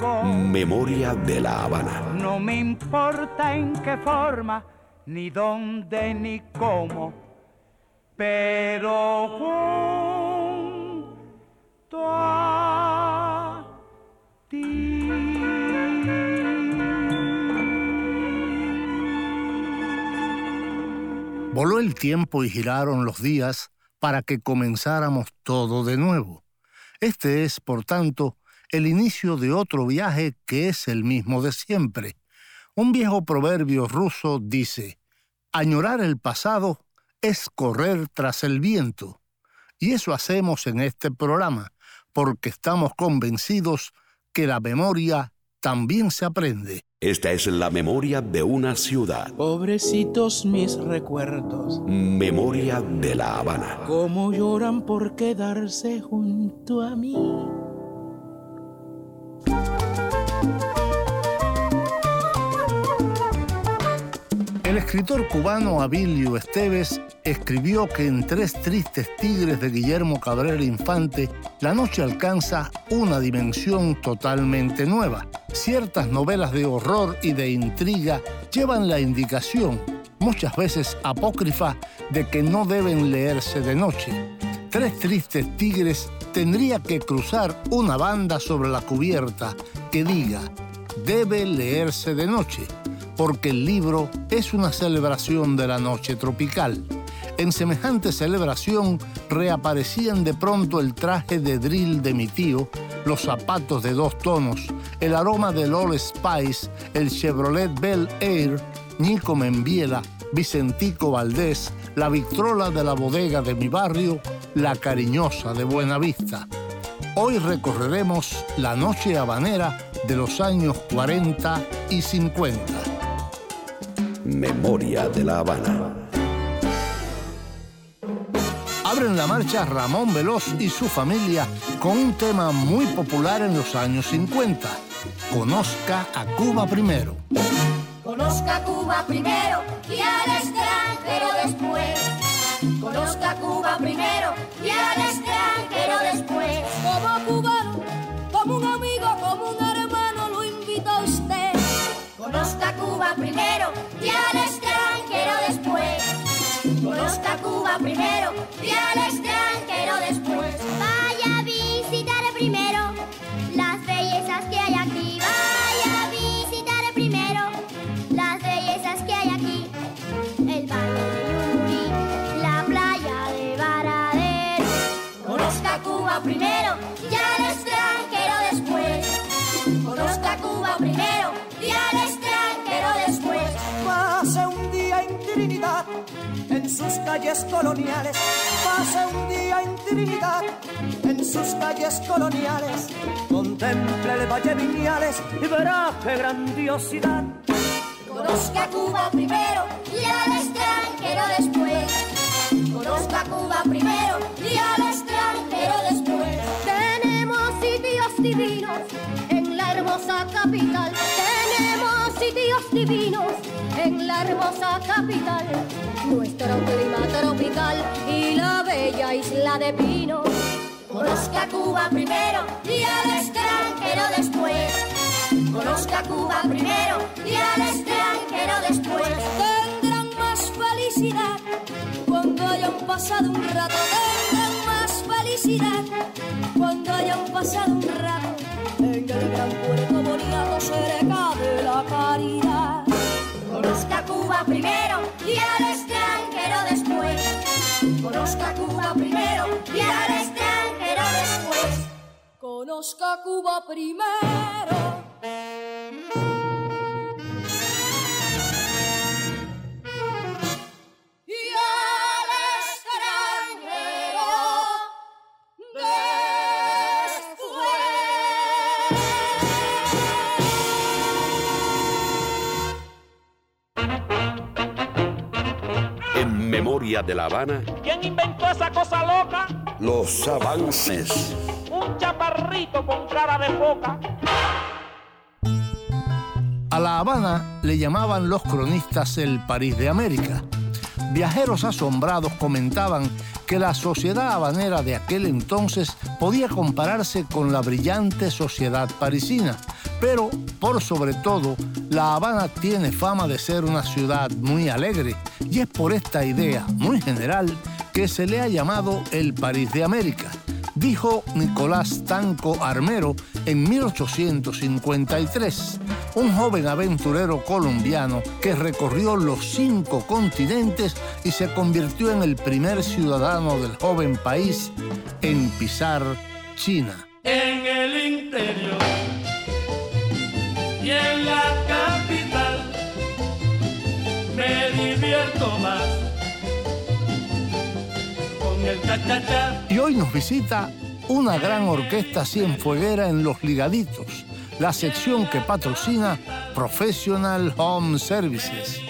Memoria de la Habana. No me importa en qué forma, ni dónde, ni cómo, pero junto a ti. Voló el tiempo y giraron los días para que comenzáramos todo de nuevo. Este es, por tanto, el inicio de otro viaje que es el mismo de siempre. Un viejo proverbio ruso dice, añorar el pasado es correr tras el viento. Y eso hacemos en este programa, porque estamos convencidos que la memoria también se aprende. Esta es la memoria de una ciudad. Pobrecitos mis recuerdos, Memoria de la Habana. cómo lloran por quedarse junto a mí. El escritor cubano Abilio Esteves escribió que en Tres Tristes Tigres de Guillermo Cabrera Infante, la noche alcanza una dimensión totalmente nueva. Ciertas novelas de horror y de intriga llevan la indicación, muchas veces apócrifa, de que no deben leerse de noche. Tres Tristes Tigres tendría que cruzar una banda sobre la cubierta que diga, debe leerse de noche porque el libro es una celebración de la noche tropical. En semejante celebración reaparecían de pronto el traje de drill de mi tío, los zapatos de dos tonos, el aroma del Old Spice, el Chevrolet Bel Air, Nico Membiela, Vicentico Valdés, la Victrola de la bodega de mi barrio, la cariñosa de Buenavista. Hoy recorreremos la noche habanera de los años 40 y 50. Memoria de la Habana. Abren la marcha Ramón Veloz y su familia con un tema muy popular en los años 50. Conozca a Cuba primero. Conozca Cuba primero y al extranjero después. Conozca Cuba primero y al extranjero después. Como cubano, como un amigo, como un hermano, lo invito a usted. Conozca Cuba primero y al extranjero después. Conozca Cuba primero calles coloniales. Pase un día en Trinidad, en sus calles coloniales. Contemple el Valle Viñales y verá qué grandiosidad. Conozca Cuba primero y al extranjero después. Conozca Cuba primero y al extranjero después. Tenemos sitios divinos en la hermosa capital. Tenemos sitios divinos en la hermosa capital. Nuestro clima tropical y la bella isla de Pino. Conozca Cuba primero y al extranjero después. Conozca Cuba primero y al extranjero después. Tendrán más felicidad cuando hayan pasado un rato. Tendrán más felicidad cuando hayan pasado un rato en el gran puerto bonito cerca de la caridad. Conozca Cuba primero y al extranjero después. Conozca Cuba primero y al extranjero después. Conozca Cuba primero. De la Habana. ¿Quién inventó esa cosa loca? Los avances. Un chaparrito con cara de foca. A La Habana le llamaban los cronistas el París de América. Viajeros asombrados comentaban que la sociedad habanera de aquel entonces podía compararse con la brillante sociedad parisina, pero por sobre todo, La Habana tiene fama de ser una ciudad muy alegre y es por esta idea muy general que se le ha llamado el París de América dijo Nicolás Tanco Armero en 1853, un joven aventurero colombiano que recorrió los cinco continentes y se convirtió en el primer ciudadano del joven país en pisar China. En el interior y hoy nos visita una gran orquesta cienfueguera en Los Ligaditos, la sección que patrocina Professional Home Services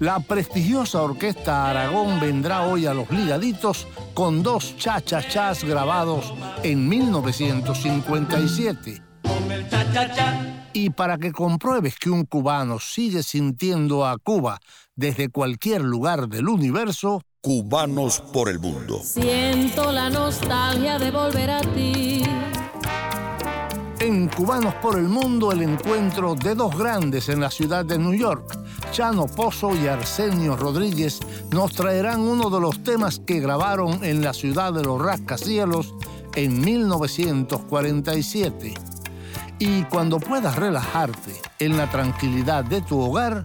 La prestigiosa Orquesta Aragón vendrá hoy a Los Ligaditos con dos cha-cha-chas grabados en 1957. Y para que compruebes que un cubano sigue sintiendo a Cuba desde cualquier lugar del universo, Cubanos por el mundo. Siento la nostalgia de volver a ti en Cubanos por el Mundo el encuentro de dos grandes en la ciudad de New York. Chano Pozo y Arsenio Rodríguez nos traerán uno de los temas que grabaron en la ciudad de los rascacielos en 1947. Y cuando puedas relajarte en la tranquilidad de tu hogar,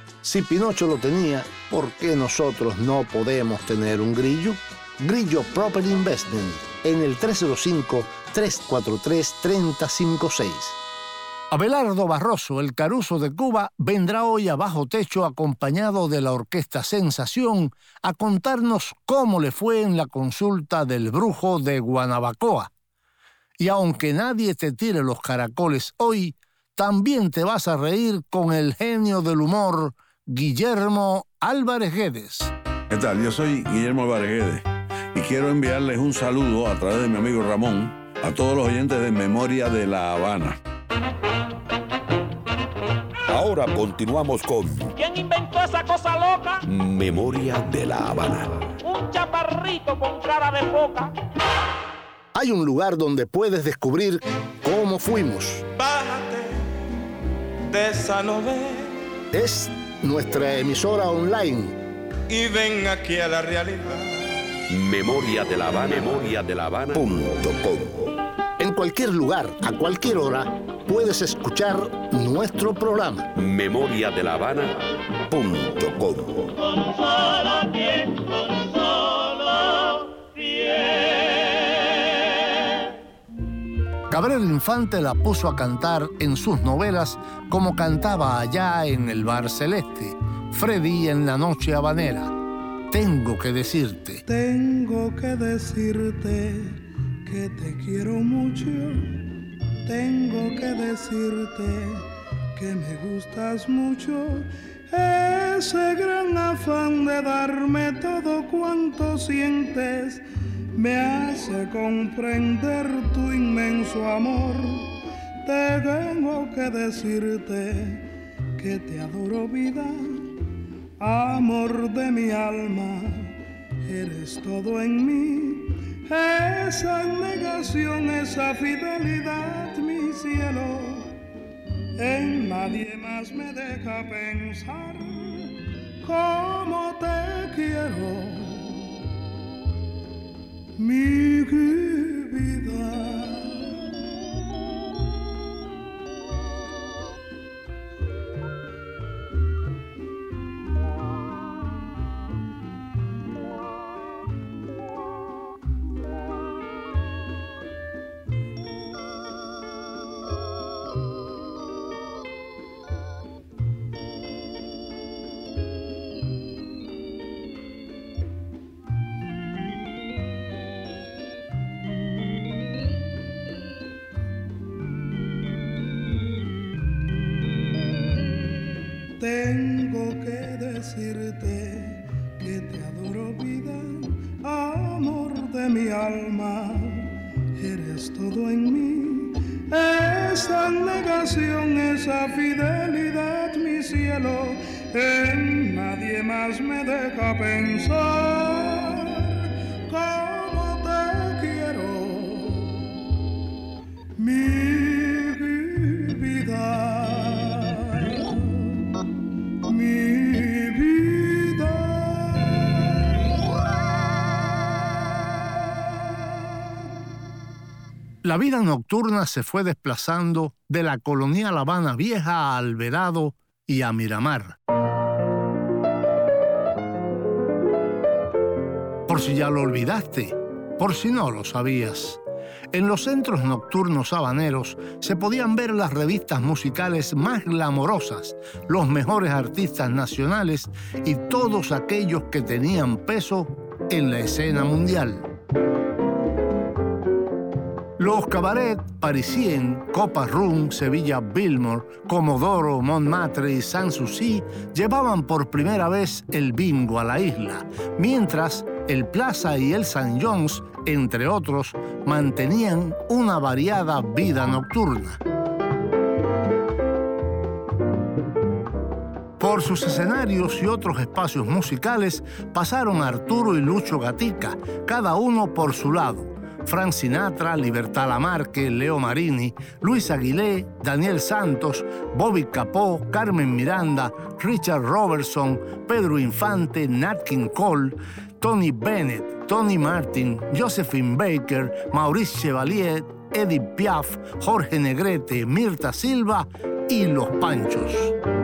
Si Pinocho lo tenía, ¿por qué nosotros no podemos tener un grillo? Grillo Property Investment en el 305-343-3056. Abelardo Barroso, el Caruso de Cuba, vendrá hoy a bajo techo acompañado de la orquesta Sensación a contarnos cómo le fue en la consulta del brujo de Guanabacoa. Y aunque nadie te tire los caracoles hoy, también te vas a reír con el genio del humor, Guillermo Álvarez Guedes. ¿Qué tal? Yo soy Guillermo Álvarez Guedes y quiero enviarles un saludo a través de mi amigo Ramón a todos los oyentes de Memoria de La Habana. Ahora continuamos con ¿Quién inventó esa cosa loca? Memoria de La Habana. Un chaparrito con cara de foca. Hay un lugar donde puedes descubrir cómo fuimos. Bájate de esa novela. Es nuestra emisora online. Y ven aquí a la realidad Memoria de la Habana. Memoria de la Habana. Punto En cualquier lugar, a cualquier hora, puedes escuchar nuestro programa. Memoria de la Habana. Punto com. Gabriel Infante la puso a cantar en sus novelas como cantaba allá en el Bar Celeste, Freddy en la Noche Habanera tengo que decirte. Tengo que decirte que te quiero mucho. Tengo que decirte que me gustas mucho. Ese gran afán de darme todo cuanto sientes me hace comprender tu inmenso amor. Tengo que decirte que te adoro vida amor de mi alma, eres todo en mí. Esa negación, esa fidelidad, mi cielo, en nadie más me deja pensar. como te quiero, mi vida. La vida nocturna se fue desplazando de la colonial Habana Vieja a Alvarado y a Miramar. Por si ya lo olvidaste, por si no lo sabías. En los centros nocturnos habaneros se podían ver las revistas musicales más glamorosas, los mejores artistas nacionales y todos aquellos que tenían peso en la escena mundial. Los cabaret parisien, Copa Room, Sevilla Billmore, Comodoro, Montmartre y Sanssouci llevaban por primera vez el bingo a la isla, mientras el Plaza y el St. John's, entre otros, mantenían una variada vida nocturna. Por sus escenarios y otros espacios musicales pasaron Arturo y Lucho Gatica, cada uno por su lado. Frank Sinatra, Libertad Lamarque, Leo Marini, Luis Aguilé, Daniel Santos, Bobby Capó, Carmen Miranda, Richard Robertson, Pedro Infante, Nat King Cole, Tony Bennett, Tony Martin, Josephine Baker, Maurice Chevalier, Edith Piaf, Jorge Negrete, Mirta Silva y Los Panchos.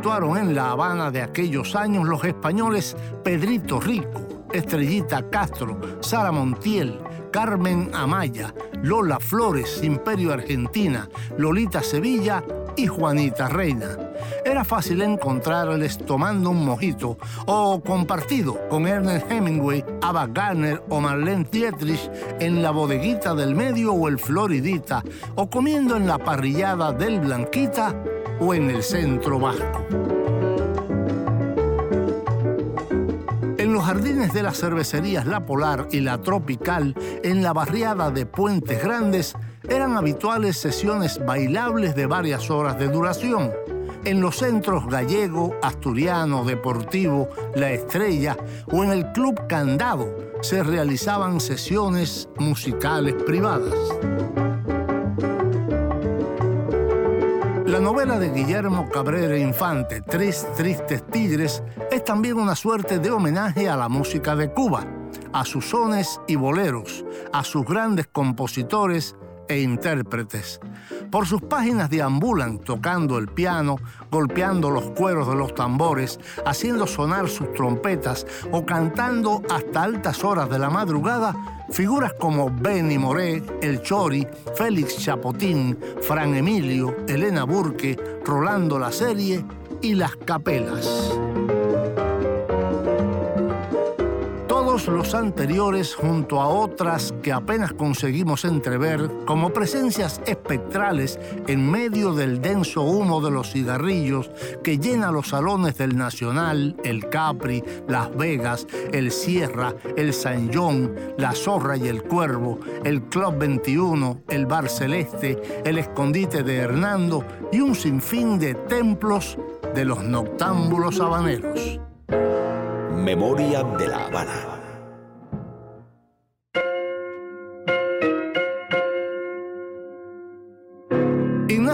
Actuaron en La Habana de aquellos años los españoles Pedrito Rico, Estrellita Castro, Sara Montiel, Carmen Amaya, Lola Flores, Imperio Argentina, Lolita Sevilla y Juanita Reina. Era fácil encontrarles tomando un mojito o compartido con Ernest Hemingway, Ava Gardner o Marlene Dietrich en la bodeguita del medio o el Floridita o comiendo en la parrillada del Blanquita o en el centro vasco. En los jardines de las cervecerías La Polar y La Tropical, en la barriada de Puentes Grandes, eran habituales sesiones bailables de varias horas de duración. En los centros gallego, asturiano, deportivo, La Estrella o en el Club Candado se realizaban sesiones musicales privadas. Novela de Guillermo Cabrera Infante, Tres Tristes Tigres, es también una suerte de homenaje a la música de Cuba, a sus sones y boleros, a sus grandes compositores e intérpretes. Por sus páginas deambulan tocando el piano, golpeando los cueros de los tambores, haciendo sonar sus trompetas o cantando hasta altas horas de la madrugada figuras como Benny Moré, El Chori, Félix Chapotín, Fran Emilio, Elena Burke, Rolando la Serie y Las Capelas. Los anteriores, junto a otras que apenas conseguimos entrever, como presencias espectrales en medio del denso humo de los cigarrillos que llena los salones del Nacional, el Capri, Las Vegas, el Sierra, el San John, la Zorra y el Cuervo, el Club 21, el Bar Celeste, el Escondite de Hernando y un sinfín de templos de los noctámbulos habaneros. Memoria de la Habana.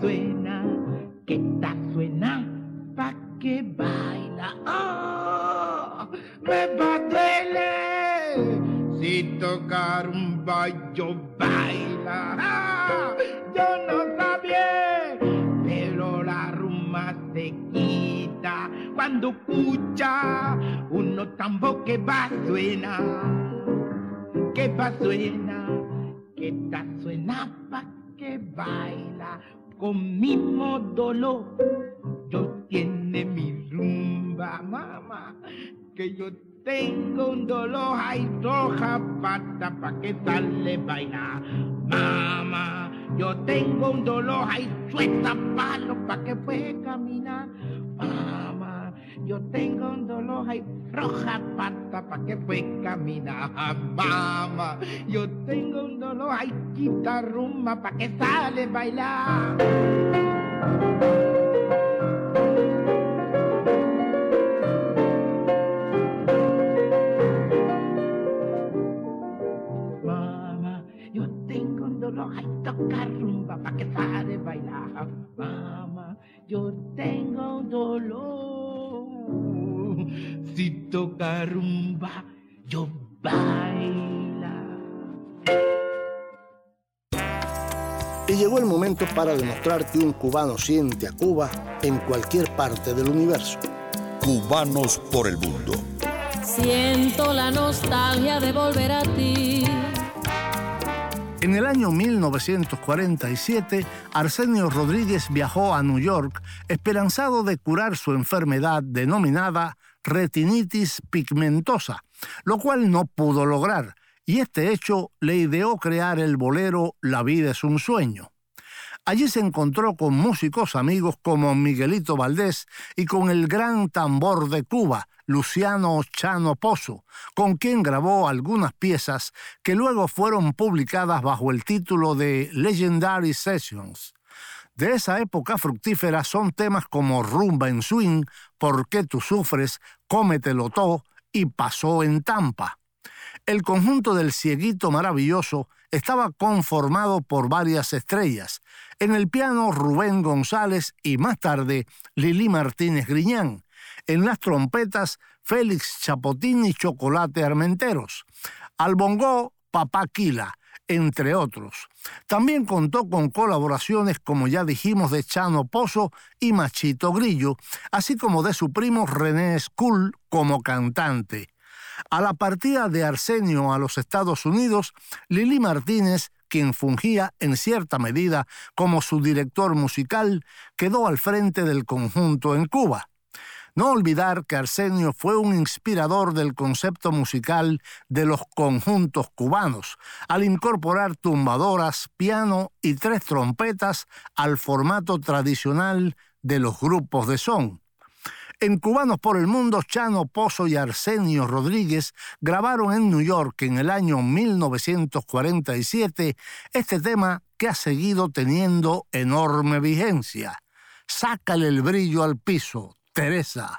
suena, que ta suena, pa' que baila. ¡Oh! Me va a duele si tocar un baño baila. ¡Ah! Yo no sabía, pero la rumba se quita cuando escucha uno tambo que va suena, que va suena, que suena pa' que baila con mismo dolor. Yo tiene mi rumba, mamá, que yo tengo un dolor, hay roja pata pa' que sale vaina. Mamá, yo tengo un dolor, hay suelta palo pa' que pueda caminar. Mamá, yo tengo un dolor, hay roja pata pa' que fue caminar. Mamá, yo tengo un dolor, ay, quita rumba pa' que sale bailar. Mamá, yo tengo un dolor, ay, toca rumba pa' que sale bailar. Mamá, yo tengo un dolor toca rumba, yo baila. Y llegó el momento para demostrar que un cubano siente a Cuba en cualquier parte del universo. Cubanos por el mundo. Siento la nostalgia de volver a ti. En el año 1947, Arsenio Rodríguez viajó a New York esperanzado de curar su enfermedad denominada retinitis pigmentosa, lo cual no pudo lograr, y este hecho le ideó crear el bolero La vida es un sueño. Allí se encontró con músicos amigos como Miguelito Valdés y con el gran tambor de Cuba, Luciano Chano Pozo, con quien grabó algunas piezas que luego fueron publicadas bajo el título de Legendary Sessions. De esa época fructífera son temas como Rumba en Swing, ¿Por qué tú sufres?, Cómetelo todo y Pasó en Tampa. El conjunto del Cieguito Maravilloso estaba conformado por varias estrellas. En el piano Rubén González y más tarde Lili Martínez Griñán. En las trompetas Félix Chapotín y Chocolate Armenteros. Al bongo Papá Quila, entre otros. También contó con colaboraciones, como ya dijimos, de Chano Pozo y Machito Grillo, así como de su primo René Skull como cantante. A la partida de Arsenio a los Estados Unidos, Lili Martínez, quien fungía en cierta medida como su director musical, quedó al frente del conjunto en Cuba. No olvidar que Arsenio fue un inspirador del concepto musical de los conjuntos cubanos, al incorporar tumbadoras, piano y tres trompetas al formato tradicional de los grupos de son. En Cubanos por el Mundo, Chano Pozo y Arsenio Rodríguez grabaron en New York en el año 1947 este tema que ha seguido teniendo enorme vigencia. Sácale el brillo al piso, Teresa.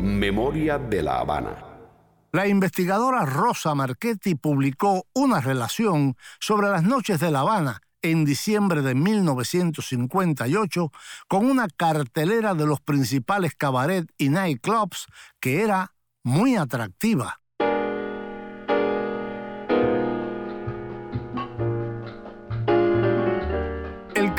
Memoria de La Habana. La investigadora Rosa Marchetti publicó una relación sobre las noches de La Habana en diciembre de 1958 con una cartelera de los principales cabaret y nightclubs que era muy atractiva.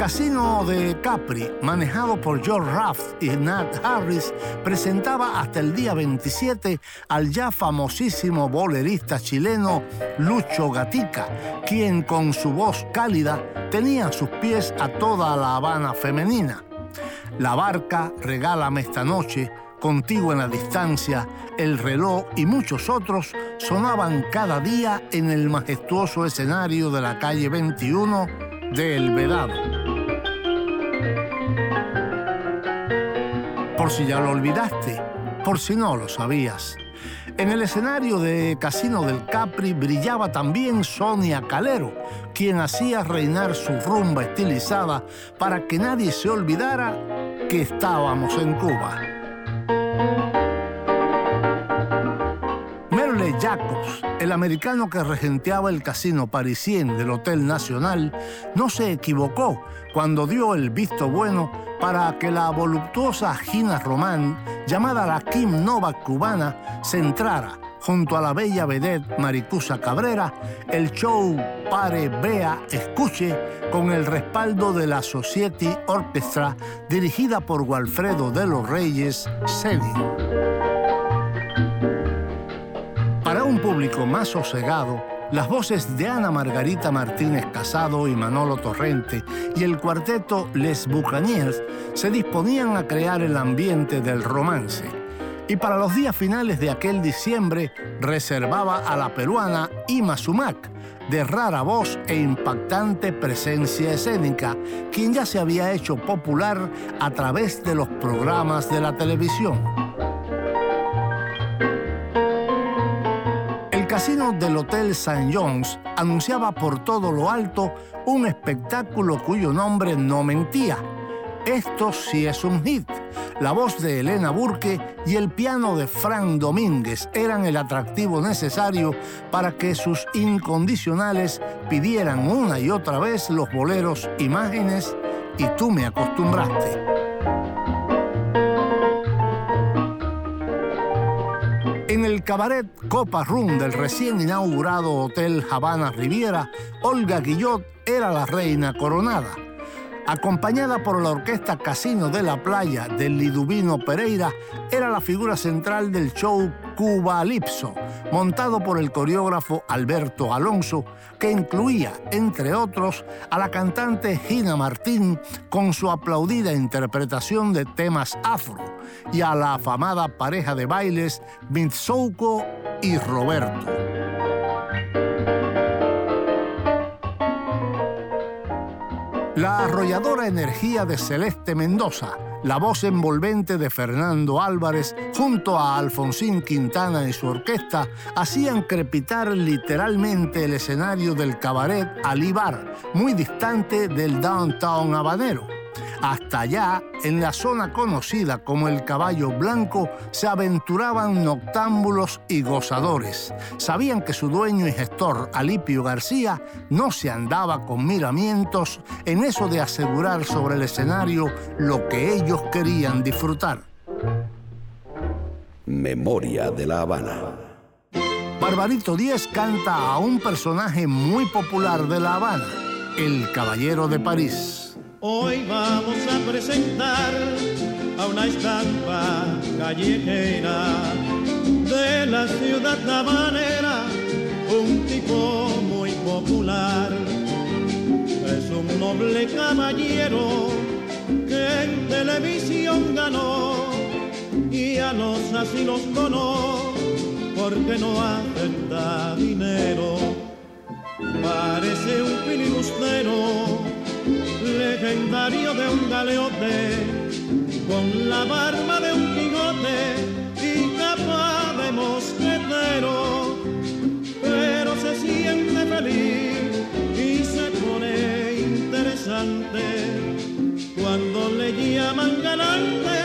Casino de Capri, manejado por George Raft y Nat Harris, presentaba hasta el día 27 al ya famosísimo bolerista chileno Lucho Gatica, quien con su voz cálida tenía a sus pies a toda la Habana femenina. La barca, Regálame esta noche, Contigo en la distancia, El reloj y muchos otros sonaban cada día en el majestuoso escenario de la calle 21 de El Vedado. Por si ya lo olvidaste, por si no lo sabías. En el escenario de Casino del Capri brillaba también Sonia Calero, quien hacía reinar su rumba estilizada para que nadie se olvidara que estábamos en Cuba. Jacobs, el americano que regenteaba el casino parisien del Hotel Nacional, no se equivocó cuando dio el visto bueno para que la voluptuosa Gina Román, llamada la Kim Novak cubana, se entrara junto a la bella vedette Maricusa Cabrera, el show Pare, Vea, Escuche, con el respaldo de la Society Orchestra, dirigida por Walfredo de los Reyes Sedin. Un público más sosegado, las voces de Ana Margarita Martínez Casado y Manolo Torrente y el cuarteto Les Bucaniers se disponían a crear el ambiente del romance. Y para los días finales de aquel diciembre reservaba a la peruana Ima Sumac, de rara voz e impactante presencia escénica, quien ya se había hecho popular a través de los programas de la televisión. Casino del Hotel St. John's anunciaba por todo lo alto un espectáculo cuyo nombre no mentía. Esto sí es un hit. La voz de Elena Burke y el piano de Frank Domínguez eran el atractivo necesario para que sus incondicionales pidieran una y otra vez los boleros Imágenes y tú me acostumbraste. En el cabaret Copa Room del recién inaugurado Hotel Habana Riviera, Olga Guillot era la reina coronada. Acompañada por la orquesta Casino de la Playa del Liduvino Pereira, era la figura central del show Cuba Lipso, montado por el coreógrafo Alberto Alonso, que incluía, entre otros, a la cantante Gina Martín con su aplaudida interpretación de temas afro y a la afamada pareja de bailes Mitsouko y Roberto. La arrolladora energía de Celeste Mendoza, la voz envolvente de Fernando Álvarez, junto a Alfonsín Quintana y su orquesta, hacían crepitar literalmente el escenario del cabaret Alibar, muy distante del downtown habanero. Hasta allá, en la zona conocida como el Caballo Blanco, se aventuraban noctámbulos y gozadores. Sabían que su dueño y gestor, Alipio García, no se andaba con miramientos en eso de asegurar sobre el escenario lo que ellos querían disfrutar. Memoria de la Habana. Barbarito Díez canta a un personaje muy popular de La Habana, el Caballero de París. Hoy vamos a presentar a una estampa callejera de la ciudad habanera, un tipo muy popular. Es un noble caballero que en televisión ganó y a los así los conozco porque no acepta dinero. Parece un filibustero, legendario de un galeote, con la barba de un quijote y capa de mosquetero, pero se siente feliz y se pone interesante cuando le llaman galante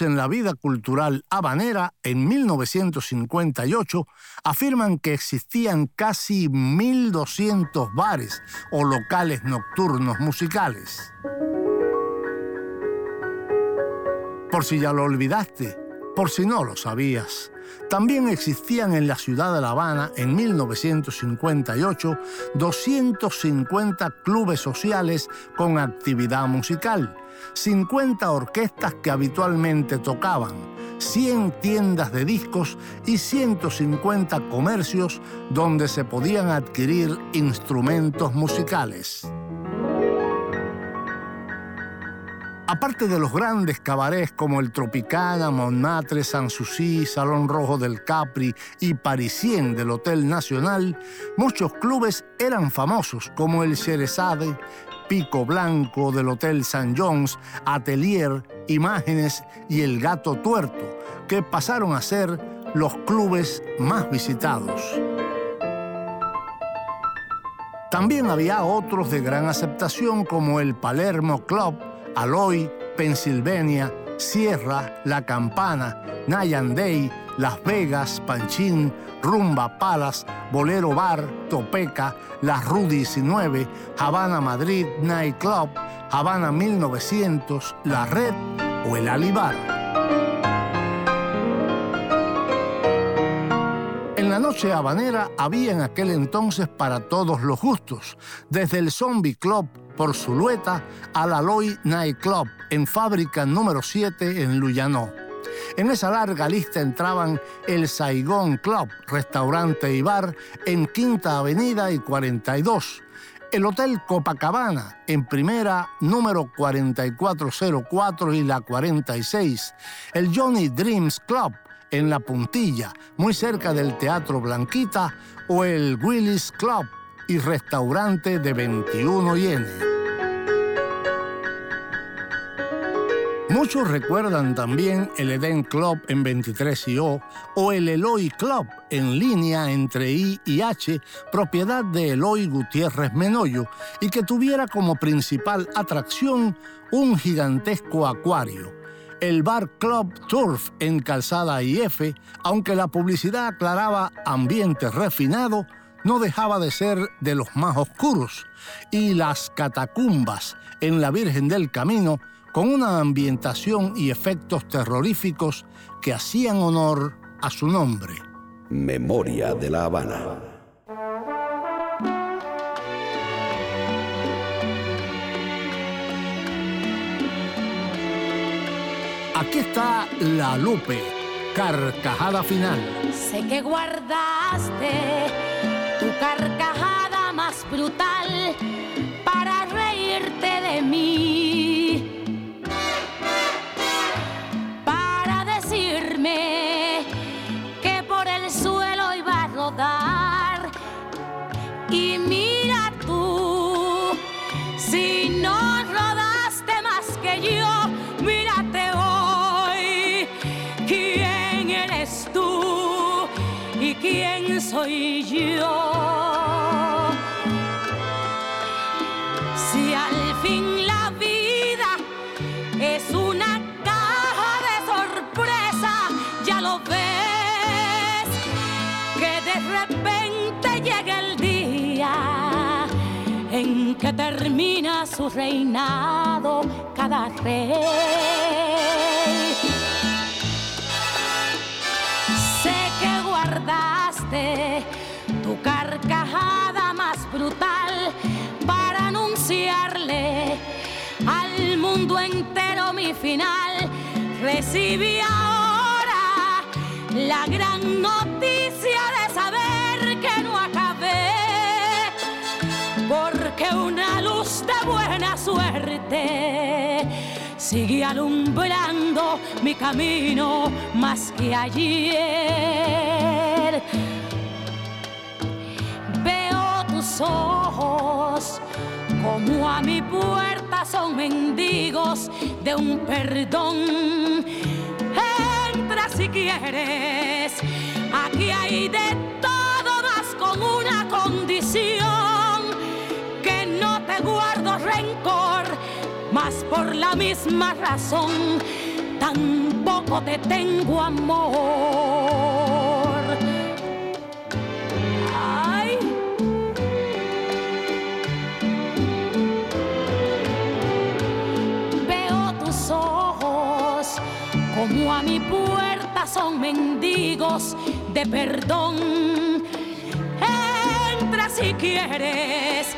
En la vida cultural habanera en 1958 afirman que existían casi 1.200 bares o locales nocturnos musicales. Por si ya lo olvidaste, por si no lo sabías, también existían en la ciudad de La Habana en 1958 250 clubes sociales con actividad musical, 50 orquestas que habitualmente tocaban, 100 tiendas de discos y 150 comercios donde se podían adquirir instrumentos musicales. Aparte de los grandes cabarets como el Tropicana, Montmartre, Sanssouci, Salón Rojo del Capri y Parisien del Hotel Nacional, muchos clubes eran famosos como el Sherezade, Pico Blanco del Hotel St. John's, Atelier, Imágenes y El Gato Tuerto, que pasaron a ser los clubes más visitados. También había otros de gran aceptación como el Palermo Club, Aloy, Pennsylvania, Sierra, La Campana, Nayandey, Las Vegas, Panchín, Rumba Palace, Bolero Bar, Topeca, La Rue 19, Habana Madrid Night Club, Habana 1900, La Red o el Alibar. En la noche habanera había en aquel entonces para todos los gustos, desde el Zombie Club por Zulueta al Aloy Night Club en fábrica número 7 en Luyanó. En esa larga lista entraban el Saigón Club, restaurante y bar en Quinta Avenida y 42, el Hotel Copacabana en primera número 4404 y la 46, el Johnny Dreams Club en La Puntilla, muy cerca del Teatro Blanquita, o el Willis Club y restaurante de 21 yenes. Muchos recuerdan también el Eden Club en 23 y O o el Eloy Club en línea entre I y H, propiedad de Eloy Gutiérrez Menoyo, y que tuviera como principal atracción un gigantesco acuario. El Bar Club Turf en Calzada IF, aunque la publicidad aclaraba ambiente refinado, no dejaba de ser de los más oscuros. Y las catacumbas en la Virgen del Camino, con una ambientación y efectos terroríficos que hacían honor a su nombre. Memoria de la Habana. Aquí está La Lupe, carcajada final. Sé que guardaste tu carcajada más brutal para reírte de mí. Para decirme que por el suelo iba a rodar. Y mira tú, si no rodaste más que yo, mírate hoy. ¿Quién eres tú quién soy yo? Si al fin la vida es una caja de sorpresa, ya lo ves, que de repente llega el día en que termina su reinado cada rey. Tu carcajada más brutal para anunciarle al mundo entero mi final. Recibí ahora la gran noticia de saber que no acabé, porque una luz de buena suerte sigue alumbrando mi camino más que ayer. Ojos como a mi puerta son mendigos de un perdón. Entra si quieres, aquí hay de todo más con una condición, que no te guardo rencor, mas por la misma razón tampoco te tengo amor. A mi puerta son mendigos de perdón. Entra si quieres,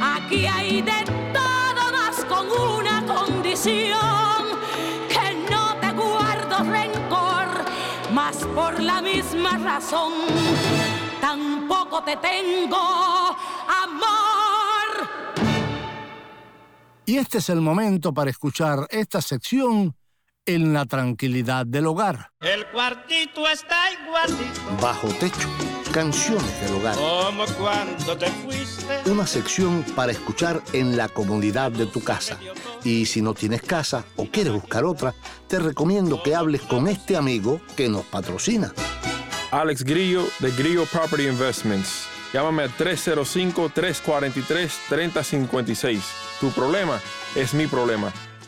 aquí hay de todo más con una condición, que no te guardo rencor, mas por la misma razón tampoco te tengo amor. Y este es el momento para escuchar esta sección en la tranquilidad del hogar. El cuartito está igualito Bajo techo, canciones del hogar. como cuando te fuiste. Una sección para escuchar en la comodidad de tu casa. Y si no tienes casa o quieres buscar otra, te recomiendo que hables con este amigo que nos patrocina. Alex Grillo de Grillo Property Investments. Llámame al 305-343-3056. Tu problema es mi problema.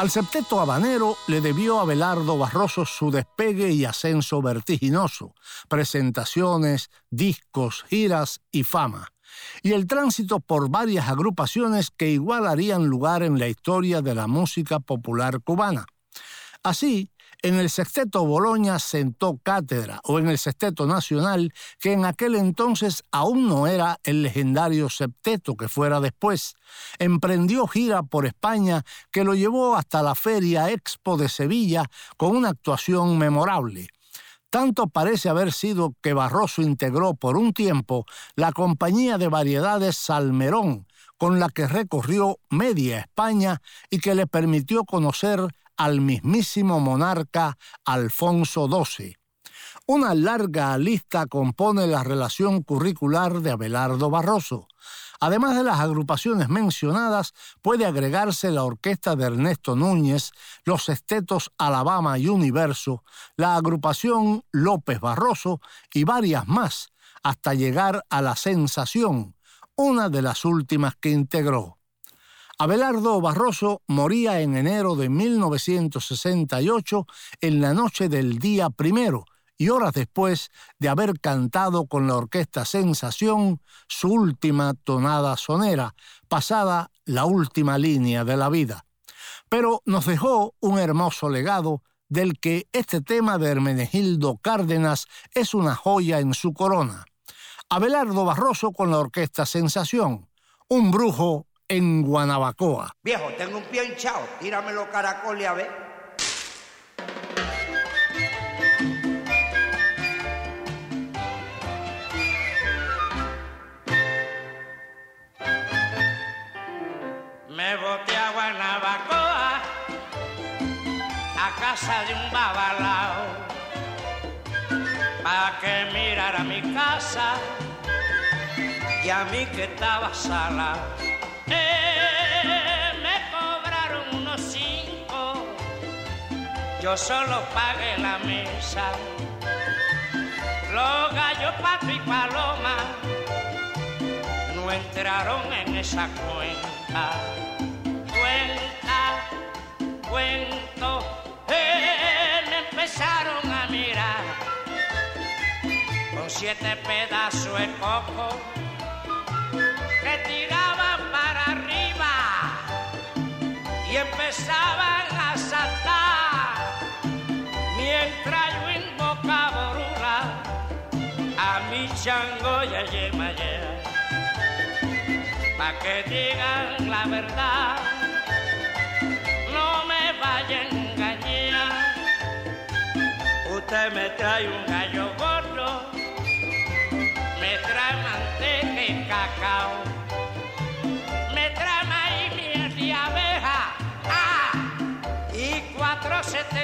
Al septeto habanero le debió a Belardo Barroso su despegue y ascenso vertiginoso, presentaciones, discos, giras y fama, y el tránsito por varias agrupaciones que igual harían lugar en la historia de la música popular cubana. Así, en el Sexteto Boloña sentó cátedra, o en el Sexteto Nacional, que en aquel entonces aún no era el legendario septeto que fuera después. Emprendió gira por España que lo llevó hasta la Feria Expo de Sevilla con una actuación memorable. Tanto parece haber sido que Barroso integró por un tiempo la compañía de variedades Salmerón, con la que recorrió media España y que le permitió conocer al mismísimo monarca Alfonso XII. Una larga lista compone la relación curricular de Abelardo Barroso. Además de las agrupaciones mencionadas, puede agregarse la orquesta de Ernesto Núñez, los estetos Alabama y Universo, la agrupación López Barroso y varias más, hasta llegar a La Sensación, una de las últimas que integró. Abelardo Barroso moría en enero de 1968 en la noche del día primero y horas después de haber cantado con la orquesta Sensación su última tonada sonera, pasada la última línea de la vida. Pero nos dejó un hermoso legado del que este tema de Hermenegildo Cárdenas es una joya en su corona. Abelardo Barroso con la orquesta Sensación, un brujo en Guanabacoa. Viejo, tengo un pie hinchado, tírame los caracoles a ver. Me boté a Guanabacoa, a casa de un babalao, pa' que mirara mi casa a mí que estaba sala. Eh, me cobraron unos cinco, yo solo pagué la mesa. Los gallos, pato y paloma no entraron en esa cuenta. Cuenta, cuento, eh, empezaron a mirar con siete pedazos de coco que tiraban para arriba y empezaban a saltar. Mientras yo invocaba Orula a mi chango y a Yemayea pa' que digan la verdad no me vaya a engañar. Usted me trae un gallo gordo me trae manteca y cacao,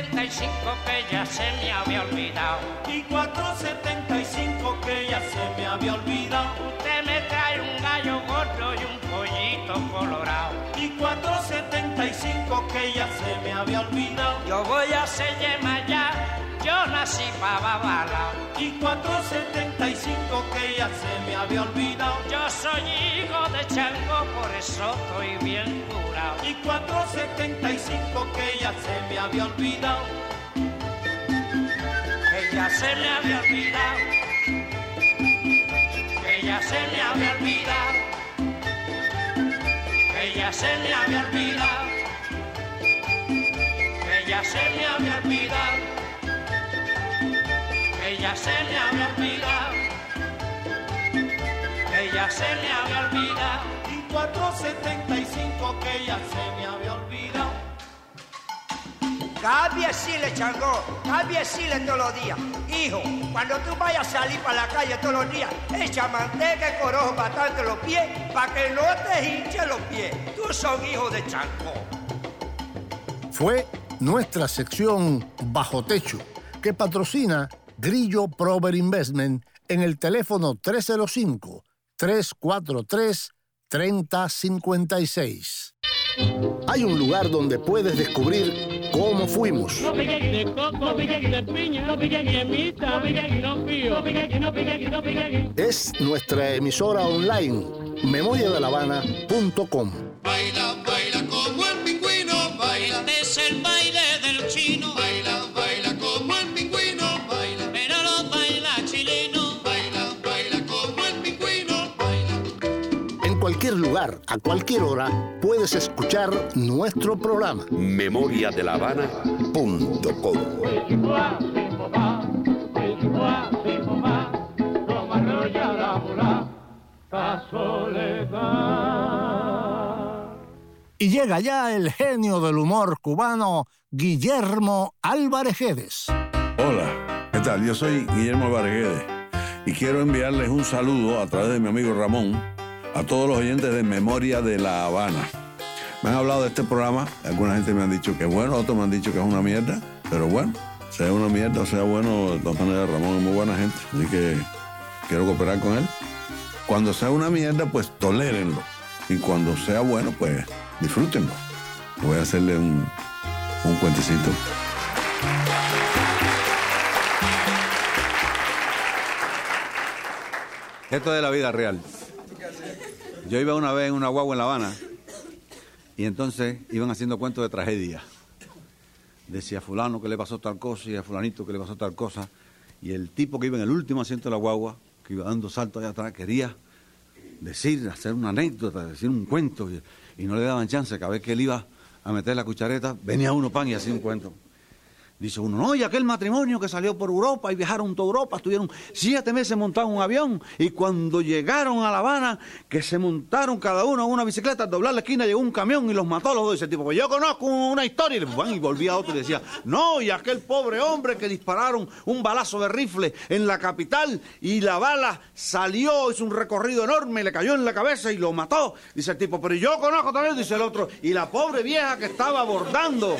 4.75 que ya se me había olvidado. Y 4.75 que ya se me había olvidado. Usted me trae un gallo gordo y un pollito colorado. Y 4.75 que ya se me había olvidado. Yo voy a ser ya, yo nací pa' babala. Y 4.75 que ya se me había olvidado. Yo soy hijo de Chango, por eso estoy bien curado. Y 4.75 que ya se me había olvidado. Que ya se me había olvidado. Que ya se me había olvidado. Que ya se me había olvidado. Que ya se me había olvidado. Que ya se me había olvidado. Que ya se me había olvidado. Y 4.75 que ya se me había olvidado. Cámbiesile, Changó, cámbiesile todos los días. Hijo, cuando tú vayas a salir para la calle todos los días, echa manteca y corojo bastante los pies para que no te hinche los pies. Tú son hijo de Changó. Fue nuestra sección Bajo Techo, que patrocina Grillo Prover Investment en el teléfono 305 343 3056. Hay un lugar donde puedes descubrir cómo fuimos. Es nuestra emisora online, memoriadelavana.com. Baila, baila como el pingüino, baila. Este es el baile lugar, a cualquier hora, puedes escuchar nuestro programa. memoriadelavana.com Y llega ya el genio del humor cubano, Guillermo Álvarez Guedes. Hola, ¿qué tal? Yo soy Guillermo Varguedes y quiero enviarles un saludo a través de mi amigo Ramón a todos los oyentes de Memoria de La Habana. Me han hablado de este programa, alguna gente me han dicho que es bueno, otros me han dicho que es una mierda, pero bueno, sea una mierda o sea bueno, de todas maneras Ramón es muy buena gente, así que quiero cooperar con él. Cuando sea una mierda, pues tolérenlo. Y cuando sea bueno, pues disfrútenlo. Voy a hacerle un, un cuentecito. Esto es de la vida real. Yo iba una vez en una guagua en La Habana y entonces iban haciendo cuentos de tragedia. Decía fulano que le pasó tal cosa y a fulanito que le pasó tal cosa. Y el tipo que iba en el último asiento de la guagua, que iba dando saltos allá atrás, quería decir, hacer una anécdota, decir un cuento. Y no le daban chance. Cada vez que él iba a meter la cuchareta, venía uno pan y hacía un cuento. Dice uno, no, y aquel matrimonio que salió por Europa y viajaron toda Europa, estuvieron siete meses montados en un avión y cuando llegaron a La Habana, que se montaron cada uno en una bicicleta, al doblar la esquina llegó un camión y los mató a los dos. Ese tipo, pues yo conozco una historia. Y, bueno, y volvía a otro y decía, no, y aquel pobre hombre que dispararon un balazo de rifle en la capital y la bala salió, hizo un recorrido enorme, le cayó en la cabeza y lo mató. Dice el tipo, pero yo conozco también, dice el otro, y la pobre vieja que estaba abordando.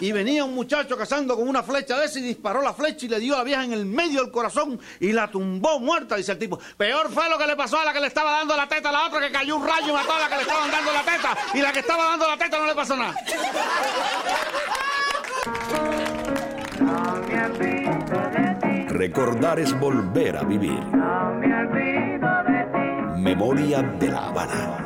Y venía un muchacho cazando con una flecha de esa y disparó la flecha y le dio a la vieja en el medio del corazón y la tumbó muerta, dice el tipo. Peor fue lo que le pasó a la que le estaba dando la teta a la otra, que cayó un rayo y mató a la que le estaban dando la teta. Y la que estaba dando la teta no le pasó nada. Recordar es volver a vivir. Memoria de la Habana.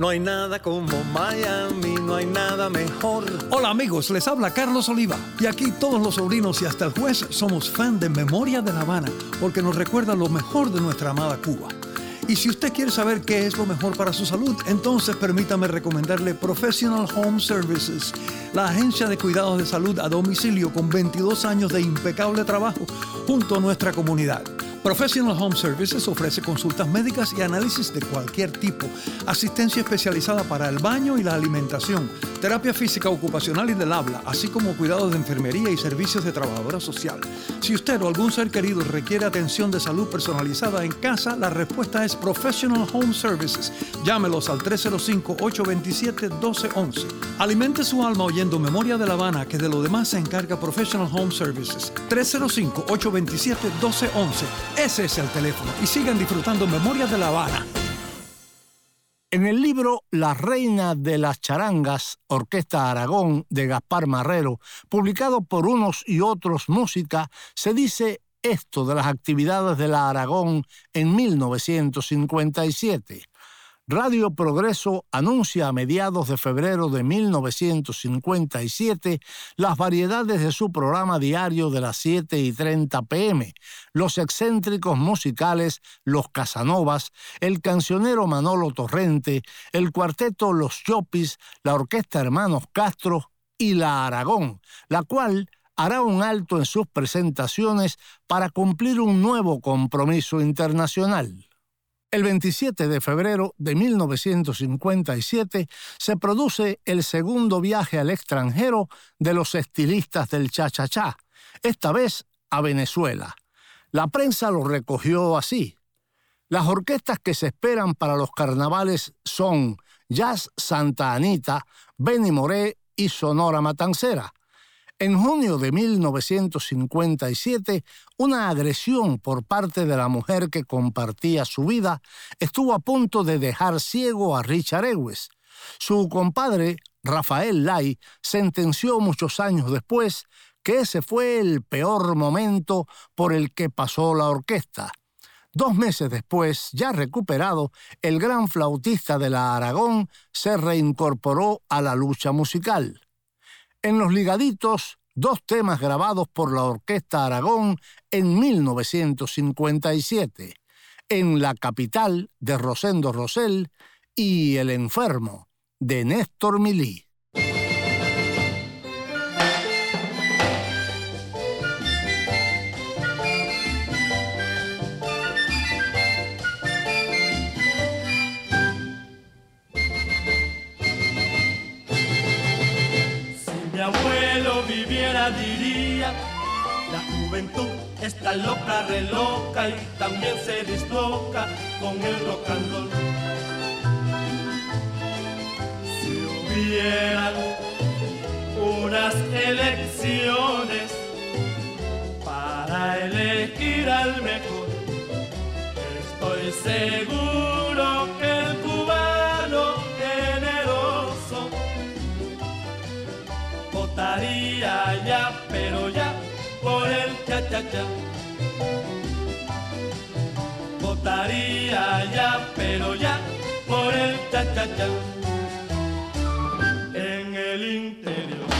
No hay nada como Miami, no hay nada mejor. Hola amigos, les habla Carlos Oliva. Y aquí todos los sobrinos y hasta el juez somos fan de Memoria de La Habana, porque nos recuerda lo mejor de nuestra amada Cuba. Y si usted quiere saber qué es lo mejor para su salud, entonces permítame recomendarle Professional Home Services, la agencia de cuidados de salud a domicilio con 22 años de impecable trabajo junto a nuestra comunidad. Professional Home Services ofrece consultas médicas y análisis de cualquier tipo, asistencia especializada para el baño y la alimentación, terapia física ocupacional y del habla, así como cuidados de enfermería y servicios de trabajadora social. Si usted o algún ser querido requiere atención de salud personalizada en casa, la respuesta es Professional Home Services. Llámelos al 305-827-1211. Alimente su alma oyendo Memoria de La Habana, que de lo demás se encarga Professional Home Services. 305-827-1211. Ese es el teléfono. Y sigan disfrutando Memoria de La Habana. En el libro La Reina de las Charangas, Orquesta Aragón de Gaspar Marrero, publicado por unos y otros música, se dice esto de las actividades de la Aragón en 1957. Radio Progreso anuncia a mediados de febrero de 1957 las variedades de su programa diario de las 7 y 30 pm, los excéntricos musicales Los Casanovas, el cancionero Manolo Torrente, el cuarteto Los Chopis, la orquesta Hermanos Castro y la Aragón, la cual hará un alto en sus presentaciones para cumplir un nuevo compromiso internacional. El 27 de febrero de 1957 se produce el segundo viaje al extranjero de los estilistas del cha-cha-cha, esta vez a Venezuela. La prensa lo recogió así. Las orquestas que se esperan para los carnavales son Jazz Santa Anita, Benny Moré y Sonora Matancera. En junio de 1957, una agresión por parte de la mujer que compartía su vida estuvo a punto de dejar ciego a Richard Ewes. Su compadre, Rafael Lai, sentenció muchos años después que ese fue el peor momento por el que pasó la orquesta. Dos meses después, ya recuperado, el gran flautista de la Aragón se reincorporó a la lucha musical. En los ligaditos, dos temas grabados por la Orquesta Aragón en 1957, en La Capital de Rosendo Rosell y El Enfermo de Néstor Milí. Está loca, re loca y también se disloca con el rock and roll. Si hubieran unas elecciones para elegir al mejor, estoy seguro el cha-cha-cha. Votaría ya, pero ya por el cha-cha-cha. En el interior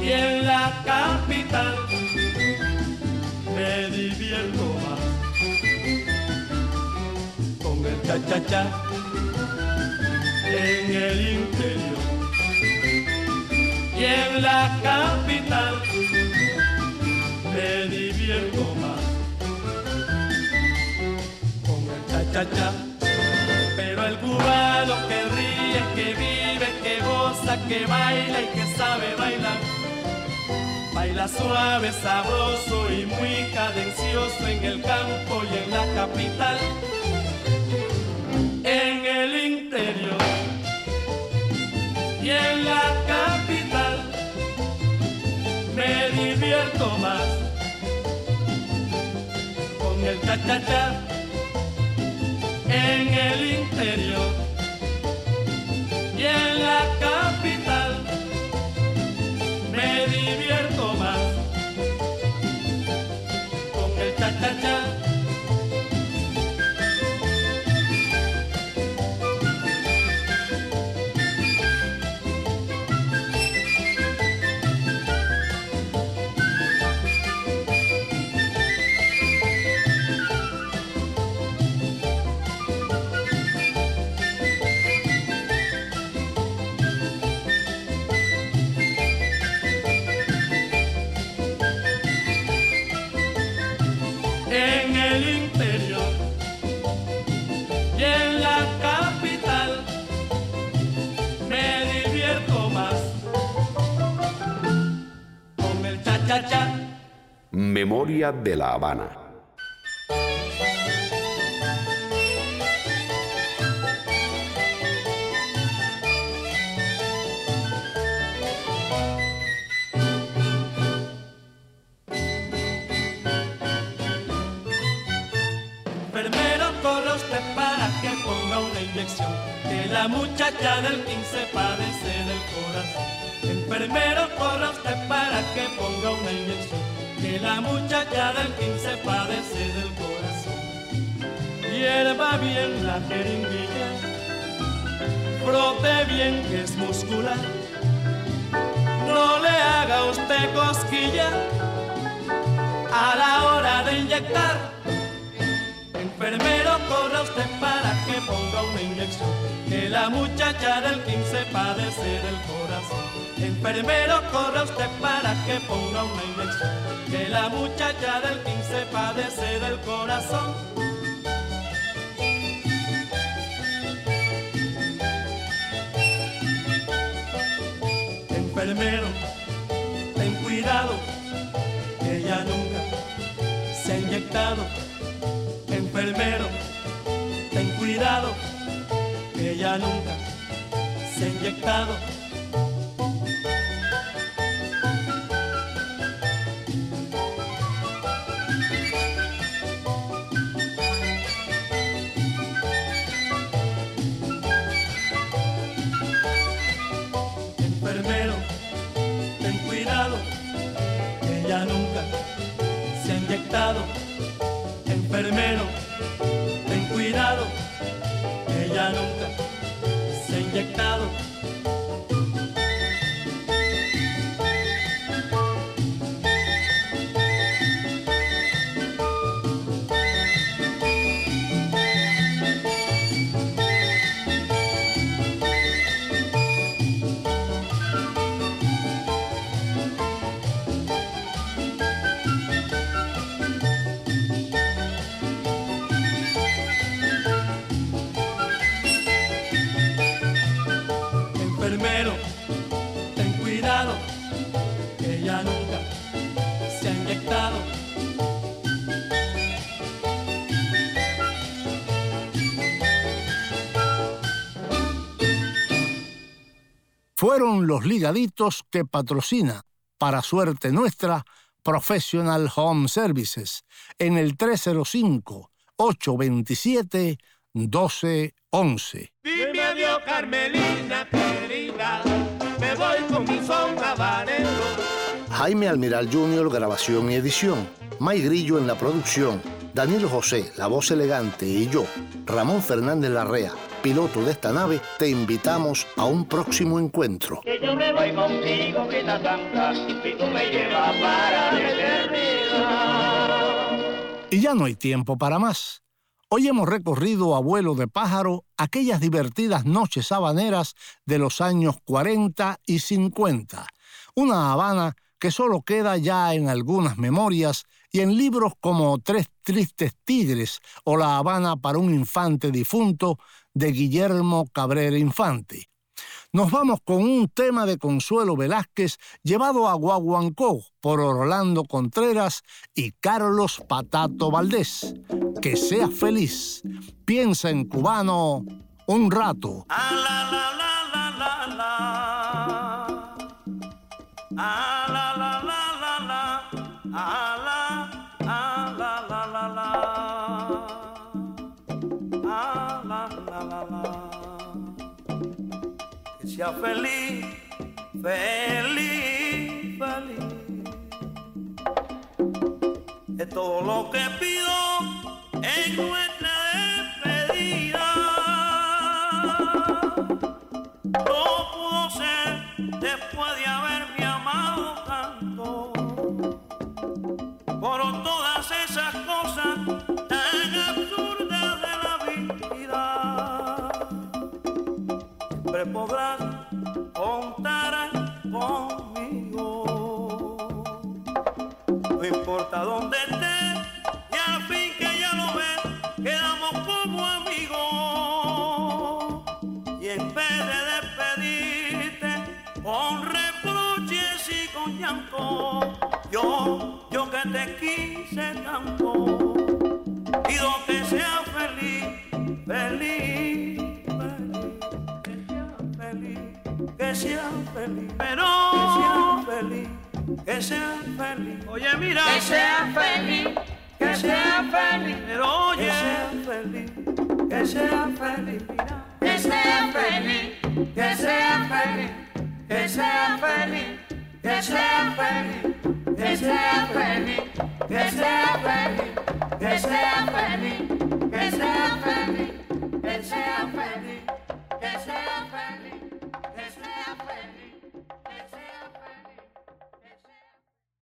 y en la capital me divierto más con el cha-cha-cha. En el interior y en la capital me divierto más con el cha-cha-cha. Pero el cubano que ríe, que vive, que goza, que baila y que sabe bailar. Baila suave, sabroso y muy cadencioso en el campo y en la capital. En el interior. Y en la De la Habana. Bien la jeringuilla, frote bien que es muscular, no le haga usted cosquilla a la hora de inyectar. Enfermero, corra usted para que ponga una inyección, que la muchacha del 15 padece del corazón. Enfermero, corra usted para que ponga una inyección, que la muchacha del 15 padece del corazón. Enfermero, ten cuidado, que ella nunca se ha inyectado. Enfermero, ten cuidado, que ella nunca se ha inyectado. Fueron los ligaditos que patrocina, para suerte nuestra, Professional Home Services en el 305-827-1211. Dime adiós, Carmelina querida, me voy con mi son. Jaime Almiral Jr., grabación y edición. May Grillo en la producción. Daniel José, la voz elegante, y yo, Ramón Fernández Larrea, piloto de esta nave, te invitamos a un próximo encuentro. Que yo me voy contigo, Santa, y tú me llevas para la eternidad. Y ya no hay tiempo para más. Hoy hemos recorrido a vuelo de pájaro aquellas divertidas noches habaneras de los años 40 y 50. Una Habana que solo queda ya en algunas memorias y en libros como Tres Tristes Tigres o La Habana para un infante difunto de Guillermo Cabrera Infante. Nos vamos con un tema de Consuelo Velázquez llevado a Guaguancó por Orlando Contreras y Carlos Patato Valdés. Que seas feliz. Piensa en cubano un rato. Que sea feliz, feliz, feliz. Es todo lo que pido en nuestra despedida. No pudo ser después de haberme